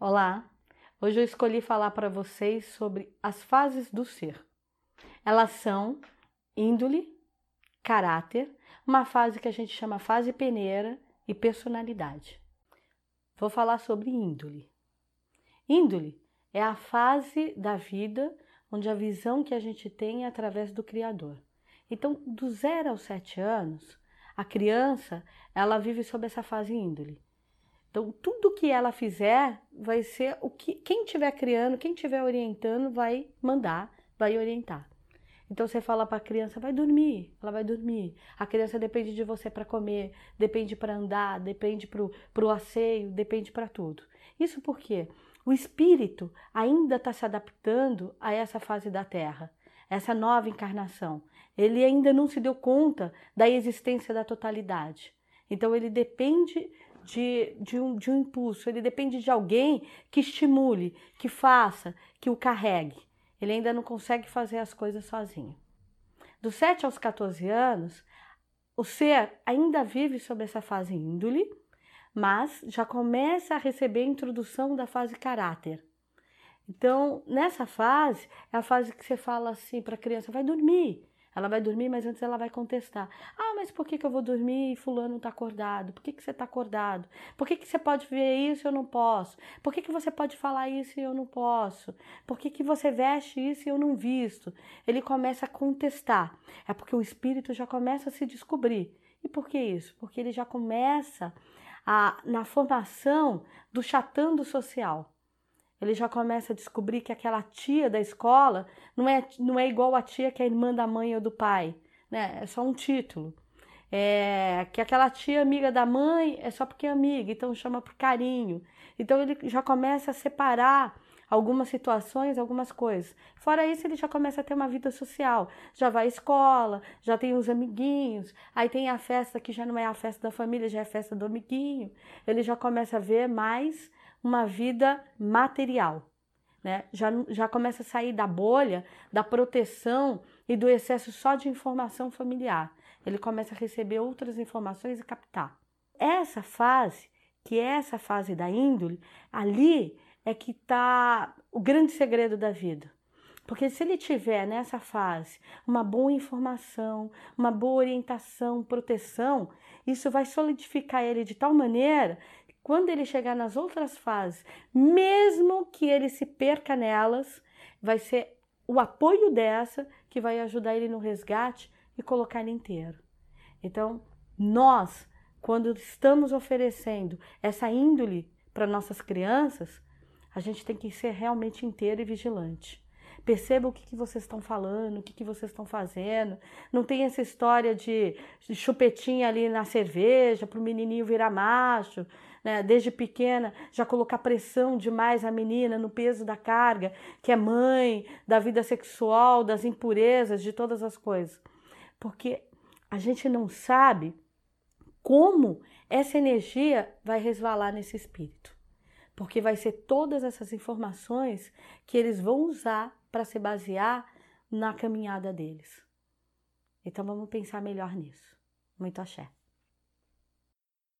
Olá, hoje eu escolhi falar para vocês sobre as fases do ser. Elas são índole, caráter, uma fase que a gente chama fase peneira e personalidade. Vou falar sobre índole. Índole é a fase da vida onde a visão que a gente tem é através do Criador. Então, do zero aos sete anos, a criança ela vive sob essa fase índole. Então, tudo que ela fizer vai ser o que quem estiver criando, quem estiver orientando, vai mandar, vai orientar. Então você fala para a criança, vai dormir, ela vai dormir. A criança depende de você para comer, depende para andar, depende para o asseio, depende para tudo. Isso porque o espírito ainda está se adaptando a essa fase da Terra, essa nova encarnação. Ele ainda não se deu conta da existência da totalidade. Então ele depende de, de, um, de um impulso, ele depende de alguém que estimule, que faça, que o carregue. Ele ainda não consegue fazer as coisas sozinho. Dos 7 aos 14 anos, o ser ainda vive sob essa fase índole, mas já começa a receber a introdução da fase caráter. Então, nessa fase, é a fase que você fala assim para a criança: vai dormir, ela vai dormir, mas antes ela vai contestar. Ah, mas por que, que eu vou dormir e fulano está acordado? Por que, que você está acordado? Por que, que você pode ver isso e eu não posso? Por que, que você pode falar isso e eu não posso? Por que, que você veste isso e eu não visto? Ele começa a contestar. É porque o espírito já começa a se descobrir. E por que isso? Porque ele já começa a, na formação do chatando social. Ele já começa a descobrir que aquela tia da escola não é, não é igual a tia que é irmã da mãe ou do pai, né? É só um título. É, que aquela tia amiga da mãe é só porque é amiga, então chama por carinho. Então ele já começa a separar algumas situações, algumas coisas. Fora isso, ele já começa a ter uma vida social. Já vai à escola, já tem os amiguinhos, aí tem a festa que já não é a festa da família, já é a festa do amiguinho. Ele já começa a ver mais uma vida material. Né? Já, já começa a sair da bolha, da proteção e do excesso só de informação familiar. Ele começa a receber outras informações e captar. Essa fase, que é essa fase da índole, ali é que está o grande segredo da vida. Porque se ele tiver nessa fase uma boa informação, uma boa orientação, proteção, isso vai solidificar ele de tal maneira quando ele chegar nas outras fases, mesmo que ele se perca nelas, vai ser o apoio dessa que vai ajudar ele no resgate e colocar ele inteiro. Então, nós, quando estamos oferecendo essa índole para nossas crianças, a gente tem que ser realmente inteiro e vigilante. Perceba o que, que vocês estão falando, o que, que vocês estão fazendo. Não tem essa história de, chupetinha ali na cerveja para o menininho virar macho. Né? Desde pequena já colocar pressão demais a menina no peso da carga, que é mãe, da vida sexual, das impurezas, de todas as coisas. Porque a gente não sabe como essa energia vai resvalar nesse espírito porque vai ser todas essas informações que eles vão usar para se basear na caminhada deles. Então vamos pensar melhor nisso. Muito axé.